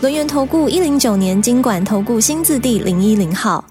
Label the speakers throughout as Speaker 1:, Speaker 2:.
Speaker 1: 轮源投顾一零九年金管投顾新字第零一零号，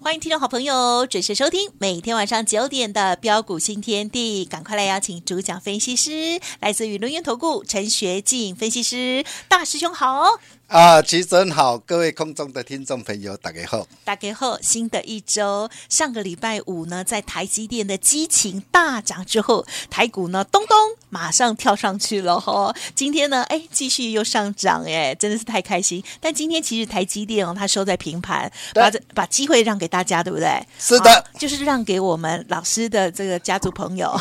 Speaker 2: 欢迎听众好朋友准时收听每天晚上九点的标股新天地，赶快来邀请主讲分析师，来自于轮源投顾陈学进分析师，大师兄好。
Speaker 3: 啊，其实很好，各位空中的听众朋友，大家好，
Speaker 2: 大家好。新的一周，上个礼拜五呢，在台积电的激情大涨之后，台股呢，咚咚，马上跳上去了哈。今天呢，哎，继续又上涨，哎，真的是太开心。但今天其实台积电哦，它收在平盘，把这把机会让给大家，对不对？
Speaker 3: 是的，
Speaker 2: 就是让给我们老师的这个家族朋友。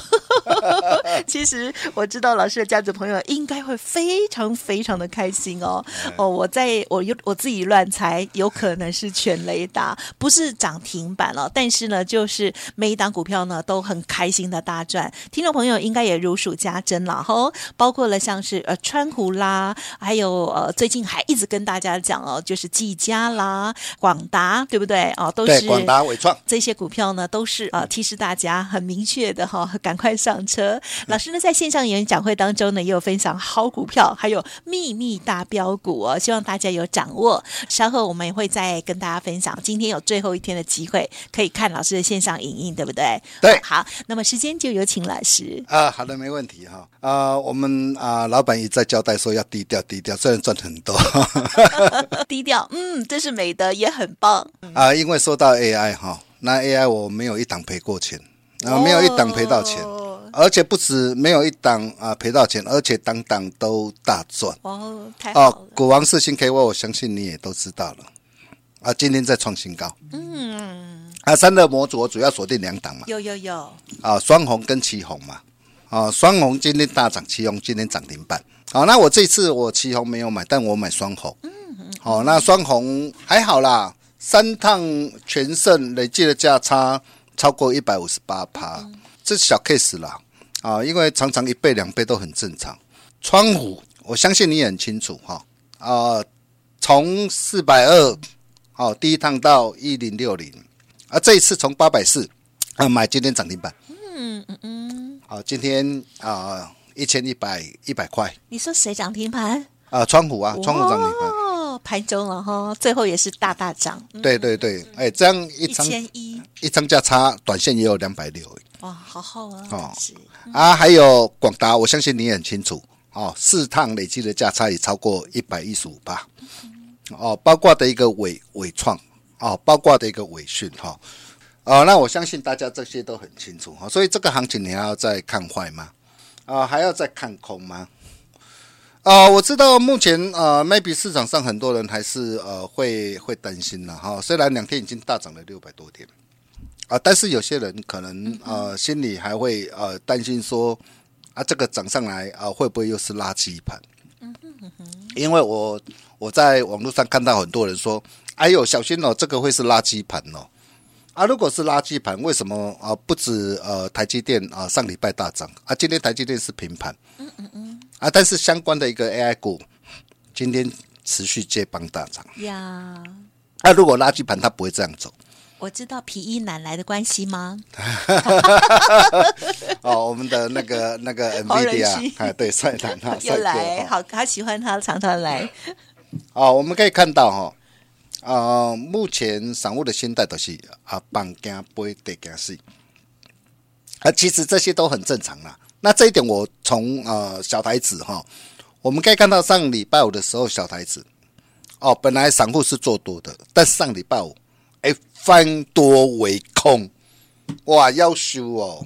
Speaker 2: 其实我知道老师的家族朋友应该会非常非常的开心哦。哦。我在我有我自己乱猜，有可能是全雷达，不是涨停板了。但是呢，就是每一档股票呢都很开心的大赚，听众朋友应该也如数家珍了哈。包括了像是呃川湖啦，还有呃最近还一直跟大家讲哦，就是技嘉啦、广达，对不对？哦，都是
Speaker 3: 广达、伟创
Speaker 2: 这些股票呢，都是呃提示大家很明确的哈，赶快上车。老师呢在线上演讲会当中呢，也有分享好股票，还有秘密大标股哦。希望大家有掌握，稍后我们也会再跟大家分享。今天有最后一天的机会，可以看老师的线上影音，对不对？
Speaker 3: 对，
Speaker 2: 好，那么时间就有请老师。
Speaker 3: 啊，好的，没问题哈。啊，我们啊，老板一再交代说要低调，低调，虽然赚很多，
Speaker 2: 低调，嗯，这是美德，也很棒。
Speaker 3: 啊，因为说到 AI 哈，那 AI 我没有一档赔过钱，啊，没有一档赔到钱。哦而且不止没有一档啊赔到钱，而且档档都大赚
Speaker 2: 哦，太好了！
Speaker 3: 哦，股王四星 KY，我相信你也都知道了啊，今天在创新高。嗯，啊，三的模组我主要锁定两档嘛，
Speaker 2: 有有有
Speaker 3: 啊，双红跟旗红嘛，啊，双红今天大涨，旗红今天涨停板。好，那我这次我旗红没有买，但我买双红。嗯嗯。好，那双红还好啦，三趟全胜累计的价差超过一百五十八趴。这小 case 啦，啊，因为常常一倍两倍都很正常。窗户，我相信你也很清楚哈，啊，从四百二，好，第一趟到一零六零，啊，这一次从八百四，啊，买今天涨停板，嗯嗯嗯，好，今天啊一千一百一百块。
Speaker 2: 你说谁涨停板？
Speaker 3: 啊，川湖啊，川湖涨停板。
Speaker 2: 哦，盘中了哈，最后也是大大涨。
Speaker 3: 对对对，哎，这样一张一一张价差，短线也有两百六。
Speaker 2: 哇，好好啊！
Speaker 3: 哦，啊，还有广达，我相信你也很清楚哦。四趟累计的价差也超过一百一十五吧？哦，包括的一个伟伟创，哦，包括的一个伟讯哈。哦，那我相信大家这些都很清楚哈。所以这个行情你还要再看坏吗？啊，还要再看空吗？啊，我知道目前呃，maybe 市场上很多人还是呃会会担心了哈。虽然两天已经大涨了六百多点。啊，但是有些人可能呃心里还会呃担心说啊，这个涨上来啊会不会又是垃圾盘？因为我我在网络上看到很多人说，哎呦小心哦，这个会是垃圾盘哦。啊，如果是垃圾盘，为什么啊不止呃台积电啊上礼拜大涨啊，今天台积电是平盘。嗯嗯嗯。啊，但是相关的一个 AI 股今天持续接棒大涨。呀。啊，如果垃圾盘它不会这样走。
Speaker 2: 我知道皮衣男来的关系吗？
Speaker 3: 哦，我们的那个那个 NVIDIA 啊，对，帅男啊，
Speaker 2: 又来，好，好喜欢他，常常来。
Speaker 3: 哦，我们可以看到哈，呃，目前散户的心态都是啊，绑惊杯得惊死啊，其实这些都很正常啦。那这一点我从呃小台子哈，我们可以看到上礼拜五的时候小台子哦，本来散户是做多的，但是上礼拜五。哎，翻多为空，哇，要修哦，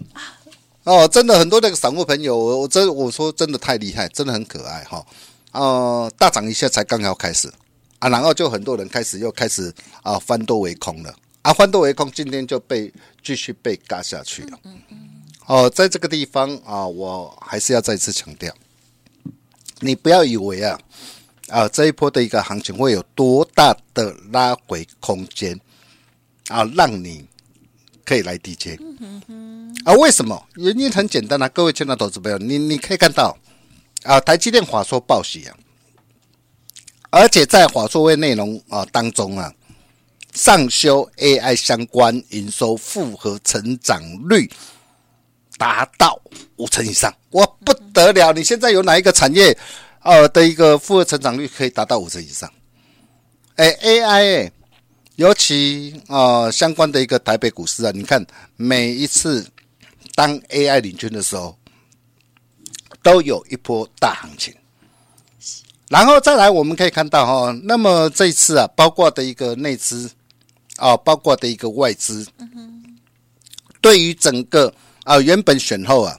Speaker 3: 哦，真的很多那个散户朋友，我真我说真的太厉害，真的很可爱哈，呃，大涨一下才刚要开始啊，然后就很多人开始又开始啊翻多为空了。啊，翻多为空，今天就被继续被嘎下去了，哦，在这个地方啊，我还是要再次强调，你不要以为啊啊，这一波的一个行情会有多大的拉回空间啊，让你可以来低接。啊，为什么？原因很简单啊，各位亲爱的投资朋友，你你可以看到啊，台积电法说报喜啊，而且在华硕会内容啊当中啊，上修 AI 相关营收复合成长率达到五成以上，哇，不得了！你现在有哪一个产业？呃的一个复合成长率可以达到五成以上，哎，AI 哎，尤其呃相关的一个台北股市啊，你看每一次当 AI 领军的时候，都有一波大行情，然后再来我们可以看到哈、哦，那么这一次啊，包括的一个内资啊、哦，包括的一个外资，对于整个啊、原本选后啊。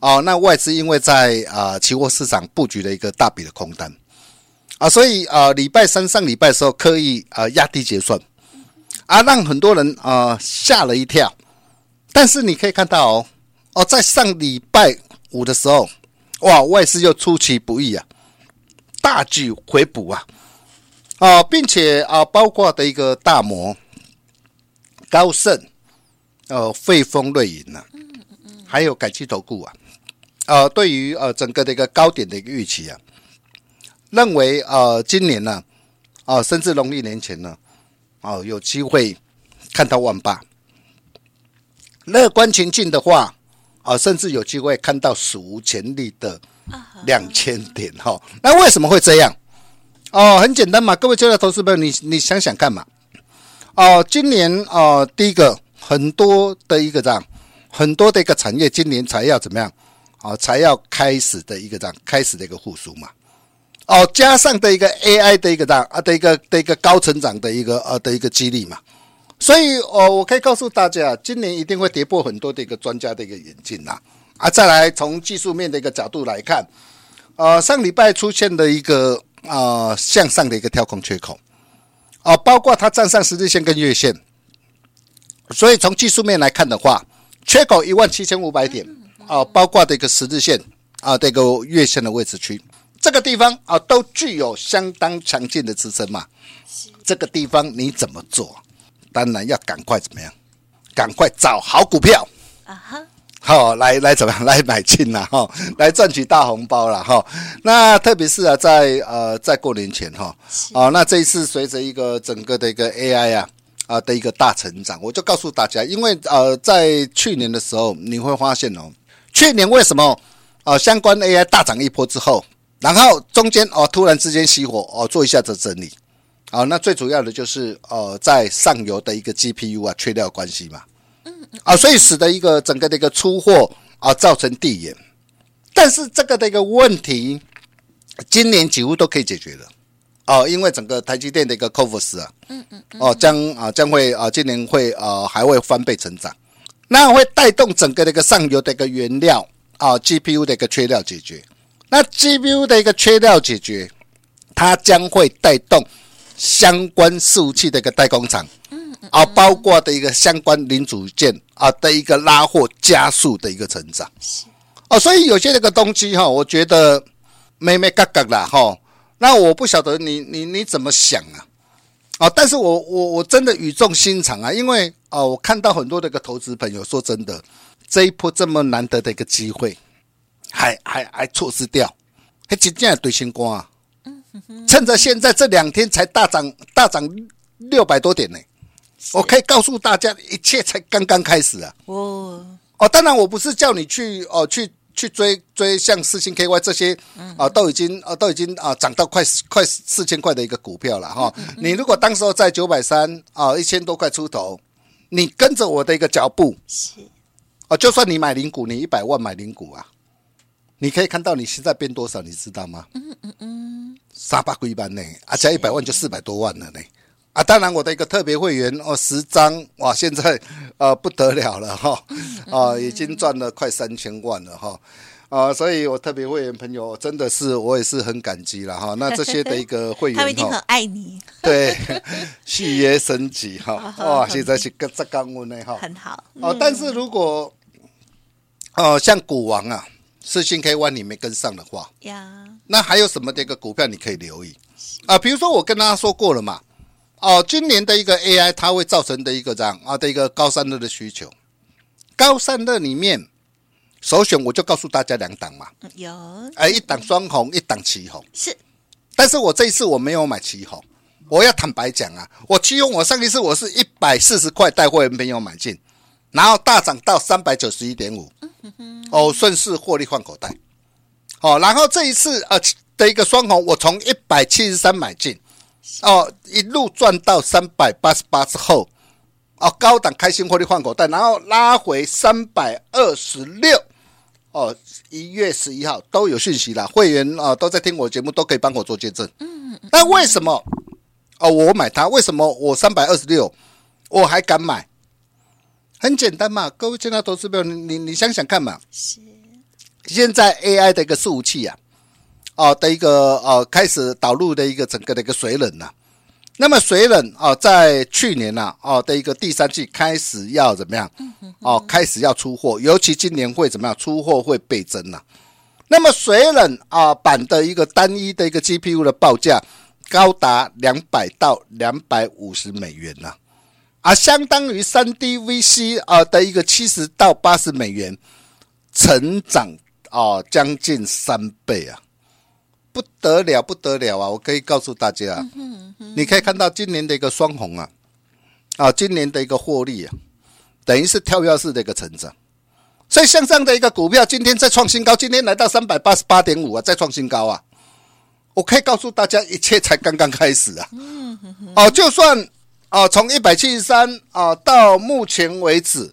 Speaker 3: 哦，那外资因为在啊、期货市场布局了一个大笔的空单啊，所以啊礼拜三上礼拜的时候刻意啊压低结算啊，让很多人啊吓了一跳。但是你可以看到哦哦，在上礼拜五的时候，哇，外资又出其不意啊，大举回补啊啊，并且啊包括的一个大摩、高盛、呃汇丰、瑞银呐，还有改期投顾啊。呃，对于呃整个的一个高点的一个预期啊，认为呃今年呢，啊、呃、甚至农历年前呢，哦、呃、有机会看到万八，乐观情境的话，啊、呃、甚至有机会看到史无前例的两千点哈、哦。那为什么会这样？哦，很简单嘛，各位亲爱的投资朋友，你你想想看嘛，哦、今年啊、呃、第一个很多的一个这样，很多的一个产业今年才要怎么样？哦，才要开始的一个这样开始的一个复苏嘛，哦，加上的一个 AI 的一个这样啊的一个的一个高成长的一个呃的一个激励嘛，所以哦，我可以告诉大家，今年一定会跌破很多的一个专家的一个眼镜呐啊！再来从技术面的一个角度来看，呃，上礼拜出现的一个呃向上的一个跳空缺口，啊，包括它站上十日线跟月线，所以从技术面来看的话，缺口一万七千五百点。啊，包括这个十日线啊，这个月线的位置区，这个地方啊，都具有相当强劲的支撑嘛。这个地方你怎么做？当然要赶快怎么样？赶快找好股票啊哈！好，来来怎么样？来买进了哈，来赚取大红包了哈。那特别是啊，在呃，在过年前哈，哦，那这一次随着一个整个的一个 AI 啊啊的一个大成长，我就告诉大家，因为呃，在去年的时候，你会发现哦。去年为什么啊、呃？相关 AI 大涨一波之后，然后中间哦突然之间熄火哦，做一下子整理，那最主要的就是呃在上游的一个 GPU 啊缺料关系嘛，嗯啊，所以使得一个整个的一个出货啊造成递延，但是这个的一个问题，今年几乎都可以解决了哦，因为整个台积电的一个 CoWoS 啊，嗯嗯哦将啊将会啊今年会啊还会翻倍成长。那会带动整个的一个上游的一个原料啊，GPU 的一个缺料解决。那 GPU 的一个缺料解决，它将会带动相关伺服器的一个代工厂，嗯啊，包括的一个相关零组件啊的一个拉货加速的一个成长。是哦，所以有些那个东西哈，我觉得没没嘎嘎啦哈。那我不晓得你你你怎么想啊？啊，但是我我我真的语重心长啊，因为。哦，我看到很多的一个投资朋友说真的，这一波这么难得的一个机会，还还还错失掉，还真正对心光啊！趁着现在这两天才大涨大涨六百多点呢，我可以告诉大家，一切才刚刚开始啊！哦哦，当然我不是叫你去哦去去追追像四星 KY 这些啊，都已经啊都已经啊涨到快快四千块的一个股票了哈。你如果当时候在九百三啊一千多块出头。你跟着我的一个脚步是，啊，就算你买零股，你一百万买零股啊，你可以看到你现在变多少，你知道吗？嗯嗯嗯，三百几万呢，啊，加一百万就四百多万了呢，啊，当然我的一个特别会员哦，十张哇，现在呃不得了了哈，啊，已经赚了快三千万了哈。啊，所以我特别会员朋友真的是我也是很感激了哈。那这些的一个会员，
Speaker 2: 他们一定很爱你。
Speaker 3: 对，续约升级哈，哇，现在是个这刚温的哈，
Speaker 2: 很好。
Speaker 3: 哦，但是如果哦像股王啊，世芯 K One 你没跟上的话，呀，那还有什么的一个股票你可以留意啊？比如说我跟大家说过了嘛，哦，今年的一个 AI 它会造成的一个这样啊的一个高散热的需求，高散热里面首选我就告诉大家两档嘛，
Speaker 2: 有，
Speaker 3: 哎，一档双红，一档旗红，
Speaker 2: 是，
Speaker 3: 但是我这一次我没有买旗红，我要坦白讲啊，我奇鋐我上一次我是一百四十块带会员朋友买进，然后大涨到三百九十一点五，哦，顺势获利换口袋。哦，然后这一次呃的一个双红，我从一百七十三买进，哦，一路赚到三百八十八之后，哦，高档开心获利换口袋，然后拉回三百二十六，哦，一月十一号都有讯息了，会员啊、哦、都在听我节目，都可以帮我做见证。嗯，那为什么哦我买它？为什么我三百二十六我还敢买？很简单嘛，各位见到投资朋友，你你你想想看嘛。是。现在 AI 的一个服务器啊，哦的一个呃开始导入的一个整个的一个水冷呐，那么水冷啊，在去年呐哦的一个第三季开始要怎么样？哦，开始要出货，尤其今年会怎么样？出货会倍增呐。那么水冷啊版的一个单一的一个 GPU 的报价高达两百到两百五十美元呐，啊，相当于三 D VC 啊的一个七十到八十美元成长。啊，将近三倍啊，不得了，不得了啊！我可以告诉大家，你可以看到今年的一个双红啊，啊，今年的一个获利啊，等于是跳跃式的一个成长。所以像这样的一个股票，今天再创新高，今天来到三百八十八点五啊，再创新高啊！我可以告诉大家，一切才刚刚开始啊！哦，就算啊，从一百七十三啊到目前为止。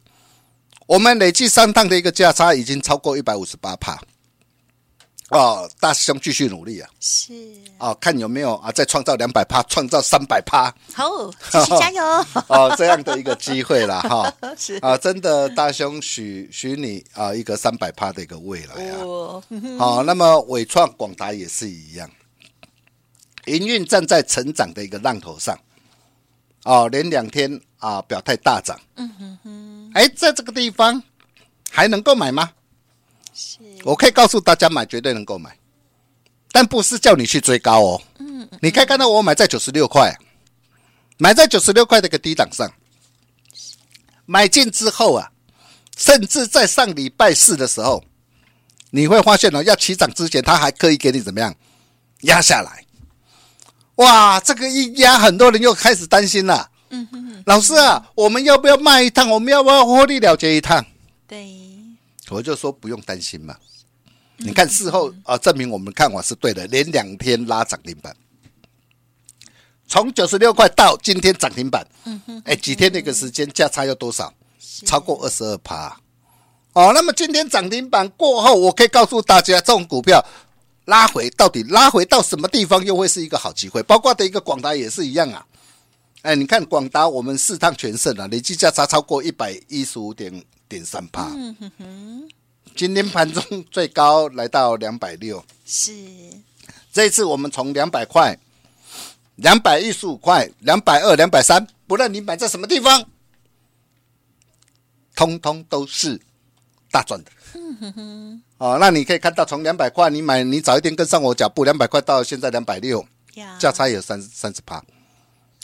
Speaker 3: 我们累计三趟的一个价差已经超过一百五十八趴，哦，大师兄继续努力啊！是哦，看有没有啊，再创造两百趴，创造三百趴，
Speaker 2: 好，继续加油
Speaker 3: 哦！这样的一个机会了哈，是啊，真的大兄许许你啊一个三百趴的一个未来啊！好，那么伟创、广达也是一样，营运站在成长的一个浪头上，哦，连两天啊表态大涨，嗯哼哼。哎，在这个地方还能够买吗？是，我可以告诉大家，买绝对能够买，但不是叫你去追高哦。嗯，你可以看到我买在九十六块，买在九十六块的一个低档上，买进之后啊，甚至在上礼拜四的时候，你会发现哦，要起涨之前，它还可以给你怎么样压下来。哇，这个一压，很多人又开始担心了。嗯哼哼，老师啊，我们要不要卖一趟？我们要不要获利了结一趟？对，我就说不用担心嘛。你看事后啊，证明我们看法是对的，连两天拉涨停板，从九十六块到今天涨停板，嗯哼，哎，几天那个时间价差要多少？超过二十二趴。哦，那么今天涨停板过后，我可以告诉大家，这种股票拉回到底拉回到什么地方，又会是一个好机会？包括的一个广达也是一样啊。哎，你看广达，我们四趟全胜啊，累计价差超过一百一十五点点三趴。嗯哼哼，今天盘中最高来到两百六。是，这一次我们从两百块、两百一十五块、两百二、两百三，不论你买在什么地方，通通都是大赚的。嗯哼哼，哦，那你可以看到，从两百块你买，你早一点跟上我脚步，两百块到现在两百六，价差有三三十趴。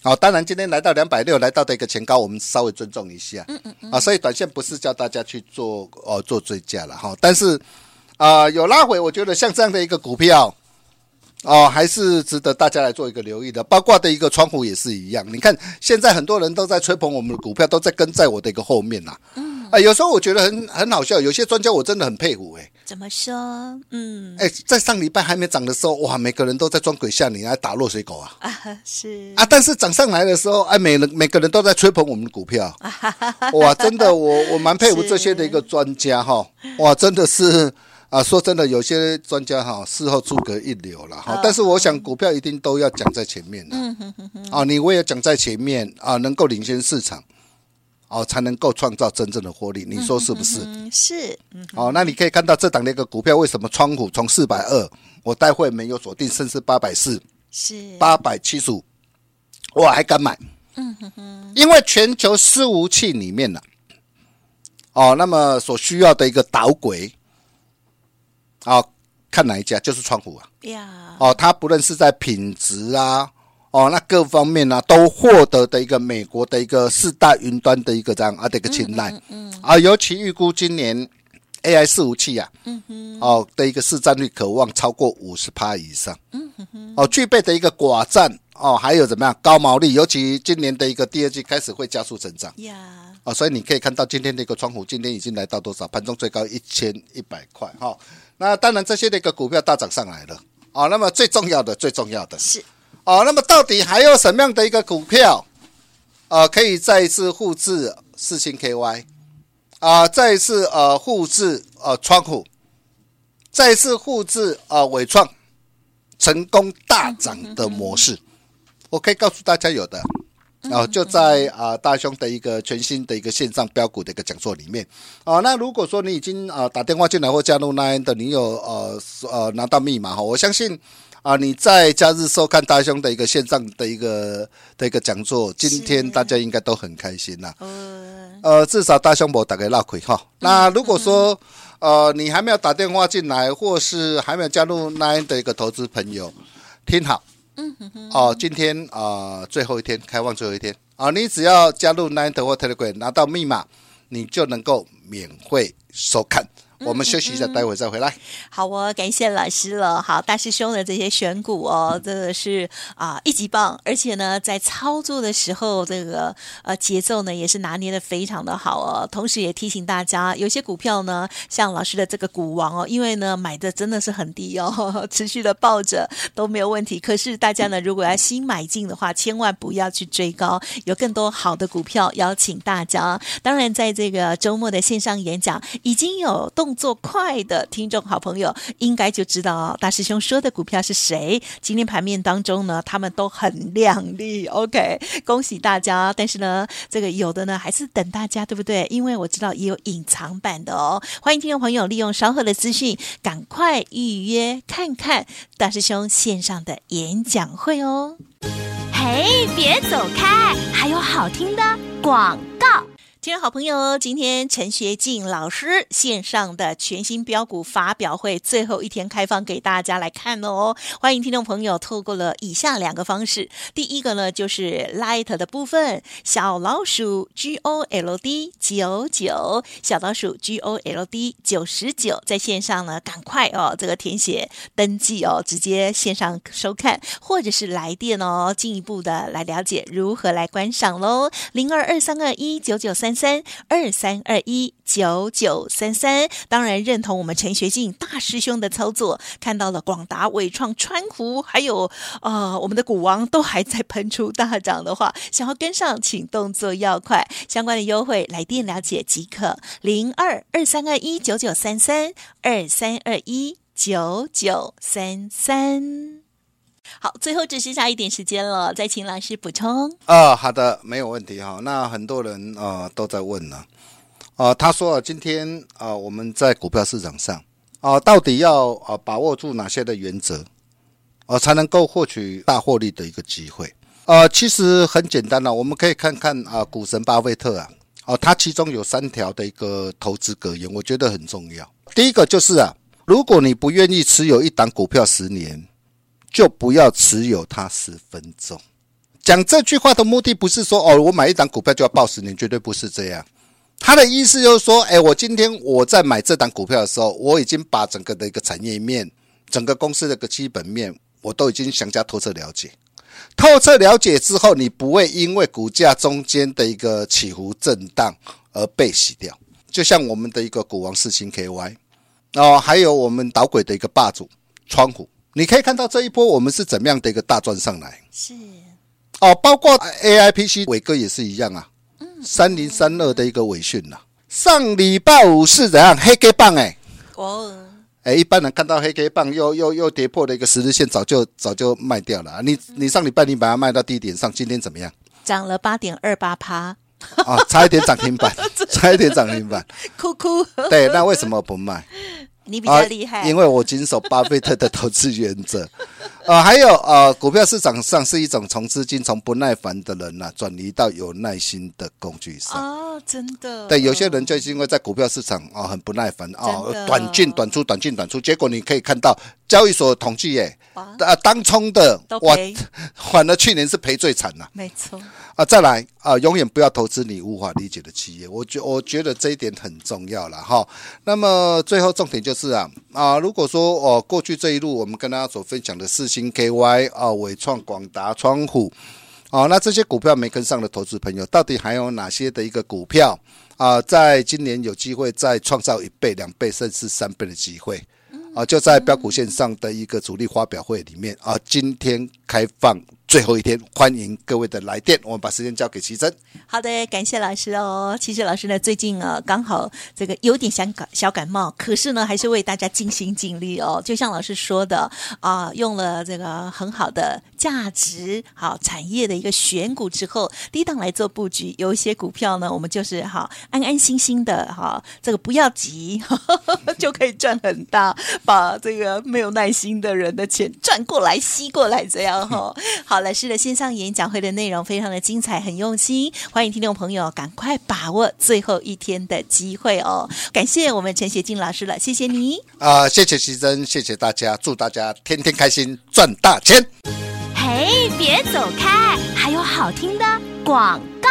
Speaker 3: 好，当然今天来到两百六，来到的一个前高，我们稍微尊重一下。嗯嗯嗯。啊，所以短线不是叫大家去做哦做追加了哈，但是啊有拉回，我觉得像这样的一个股票哦，还是值得大家来做一个留意的。包括的一个窗户也是一样，你看现在很多人都在吹捧我们的股票，都在跟在我的一个后面呐。嗯。啊，有时候我觉得很很好笑，有些专家我真的很佩服哎。
Speaker 2: 怎么说？嗯，
Speaker 3: 哎，在上礼拜还没涨的时候，哇，每个人都在装鬼吓你，来打落水狗啊。啊，
Speaker 2: 是
Speaker 3: 啊，但是涨上来的时候，哎，每人每个人都在吹捧我们的股票。哇，真的，我我蛮佩服这些的一个专家哈。哇，真的是啊，说真的，有些专家哈，事后诸葛一流了哈。但是我想，股票一定都要讲在前面的。嗯哼哼哼。啊，你我也讲在前面啊，能够领先市场。哦，才能够创造真正的获利，你说是不是？
Speaker 2: 嗯、是。嗯、
Speaker 3: 哦，那你可以看到这档的一个股票，为什么窗户从四百二，我待会没有锁定，甚至八百四，是八百七十五，我还敢买。嗯哼哼。因为全球伺服器里面呢、啊，哦，那么所需要的一个导轨，哦，看哪一家就是窗户啊。
Speaker 2: 呀，
Speaker 3: 哦，它不论是在品质啊，哦，那各方面呢、啊，都获得的一个美国的一个四大云端的一个这样啊的一个青睐，嗯啊，尤其预估今年 AI 伺服器啊，嗯哼，哦的一个市占率可望超过五十趴以上，嗯哼哼，哦，具备的一个寡占，哦，还有怎么样高毛利，尤其今年的一个第二季开始会加速成长，呀，哦，所以你可以看到今天的一个窗户，今天已经来到多少？盘中最高一千一百块，哈、哦，那当然这些的一个股票大涨上来了。哦，那么最重要的，最重要的。
Speaker 2: 是，
Speaker 3: 哦，那么到底还有什么样的一个股票，呃，可以再一次复制四星 KY，啊、再一次呃复制呃窗户，再一次复制呃伟创成功大涨的模式，我可以告诉大家有的。然后就在啊大兄的一个全新的一个线上标股的一个讲座里面，啊，那如果说你已经啊打电话进来或加入 LINE 的，你有呃呃拿到密码哈，我相信啊你在假日收看大兄的一个线上的一个的一个讲座，今天大家应该都很开心啦。呃，至少大兄我打给拉亏哈。那如果说呃你还没有打电话进来，或是还没有加入 Nine 的一个投资朋友，听好。嗯哼哼，哦，今天啊、呃，最后一天开放最后一天啊、哦，你只要加入 Nine 或 Telegram 拿到密码，你就能够免费收看。我们休息一下，待会再回来。
Speaker 2: 好哦，感谢老师了。好，大师兄的这些选股哦，真的是啊一级棒，而且呢，在操作的时候，这个呃节奏呢也是拿捏的非常的好哦。同时也提醒大家，有些股票呢，像老师的这个股王哦，因为呢买的真的是很低哦，持续的抱着都没有问题。可是大家呢，如果要新买进的话，千万不要去追高，有更多好的股票邀请大家。当然，在这个周末的线上演讲已经有动。做快的听众好朋友应该就知道大师兄说的股票是谁。今天盘面当中呢，他们都很亮丽。OK，恭喜大家！但是呢，这个有的呢还是等大家，对不对？因为我知道也有隐藏版的哦。欢迎听众朋友利用稍后的资讯，赶快预约看看大师兄线上的演讲会哦。
Speaker 4: 嘿，别走开，还有好听的广告。
Speaker 2: 听众好朋友，今天陈学进老师线上的全新标股发表会最后一天开放给大家来看哦。欢迎听众朋友透过了以下两个方式，第一个呢就是 Light 的部分，小老鼠 G O L D 九九，小老鼠 G O L D 九十九，在线上呢赶快哦，这个填写登记哦，直接线上收看，或者是来电哦，进一步的来了解如何来观赏喽，零二二三二一九九三。三二三二一九九三三，当然认同我们陈学进大师兄的操作，看到了广达、伟创、川湖，还有呃我们的股王都还在喷出大涨的话，想要跟上，请动作要快，相关的优惠来电了解即可，零二二三二一九九三三二三二一九九三三。好，最后只剩下一点时间了，再请老师补充。
Speaker 3: 啊、好的，没有问题哈。那很多人啊、呃、都在问呢，啊、呃，他说今天啊、呃、我们在股票市场上啊、到底要啊、呃、把握住哪些的原则，啊、呃，才能够获取大获利的一个机会？呃，其实很简单了，我们可以看看啊、股神巴菲特啊，哦、他其中有三条的一个投资格言，我觉得很重要。第一个就是啊，如果你不愿意持有一档股票十年。就不要持有它十分钟。讲这句话的目的不是说哦，我买一档股票就要抱十年，绝对不是这样。他的意思就是说，哎，我今天我在买这档股票的时候，我已经把整个的一个产业面、整个公司的一个基本面，我都已经详加透彻了解。透彻了解之后，你不会因为股价中间的一个起伏震荡而被洗掉。就像我们的一个股王四星 KY，哦，还有我们导轨的一个霸主窗户。你可以看到这一波我们是怎么样的一个大赚上来？是哦，包括 AIPC 伟哥也是一样啊。嗯，三零三二的一个尾讯呐，上礼拜五是怎样黑 K 棒哎？哦，哎，一般人看到黑 K 棒又又又跌破了一个十日线，早就早就卖掉了。你你上礼拜你把它卖到低点上，今天怎么样？
Speaker 2: 涨了八点二八趴。
Speaker 3: 啊，差一点涨停板，差一点涨停板，
Speaker 2: 哭哭。
Speaker 3: 对，那为什么不卖？
Speaker 2: 你比较厉害，
Speaker 3: 啊，因为我谨守巴菲特的投资原则。呃，还有呃，股票市场上是一种从资金从不耐烦的人呐，转移到有耐心的工具上。
Speaker 2: 哦，真的。
Speaker 3: 对，有些人就是因为在股票市场啊、哦、很不耐烦哦，短进短出，短进短出，结果你可以看到交易所统计耶，啊，当冲的哇，反而去年是赔最惨呐。
Speaker 2: 没错。
Speaker 3: 啊，再来啊，永远不要投资你无法理解的企业，我觉我觉得这一点很重要了哈。那么最后重点就是啊啊，如果说哦过去这一路我们跟大家所分享的世新 KY 啊、伟创、广达、创虎。哦，那这些股票没跟上的投资朋友，到底还有哪些的一个股票啊，在今年有机会再创造一倍、两倍甚至三倍的机会？啊，就在标股线上的一个主力发表会里面啊，今天开放。最后一天，欢迎各位的来电。我们把时间交给齐珍。
Speaker 2: 好的，感谢老师哦。其实老师呢，最近啊，刚好这个有点想感小感冒，可是呢，还是为大家尽心尽力哦。就像老师说的啊，用了这个很好的价值好产业的一个选股之后，低档来做布局。有一些股票呢，我们就是好安安心心的哈，这个不要急，呵呵就可以赚很大，把这个没有耐心的人的钱赚过来吸过来，这样哈、哦。好。老师的线上演讲会的内容非常的精彩，很用心，欢迎听众朋友赶快把握最后一天的机会哦！感谢我们陈学静老师了，谢谢你
Speaker 3: 啊、呃！谢谢徐真，谢谢大家，祝大家天天开心，赚大钱！
Speaker 4: 嘿，别走开，还有好听的广告。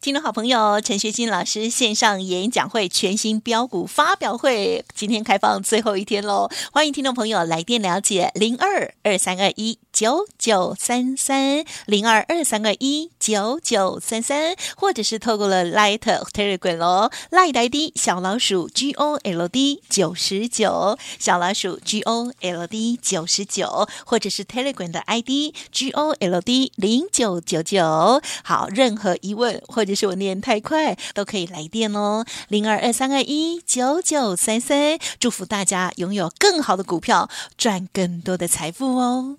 Speaker 2: 听众好朋友，陈学金老师线上演讲会全新标股发表会，今天开放最后一天喽！欢迎听众朋友来电了解零二二三二一九九三三零二二三二一九九三三，或者是透过了 Light Telegram 咯，Light ID 小老鼠 G O L D 九十九，小老鼠 G O L D 九十九，或者是 Telegram 的 ID G O L D 零九九九。好，任何疑问或者是我念太快，都可以来电哦，零二二三二一九九三三，祝福大家拥有更好的股票，赚更多的财富哦。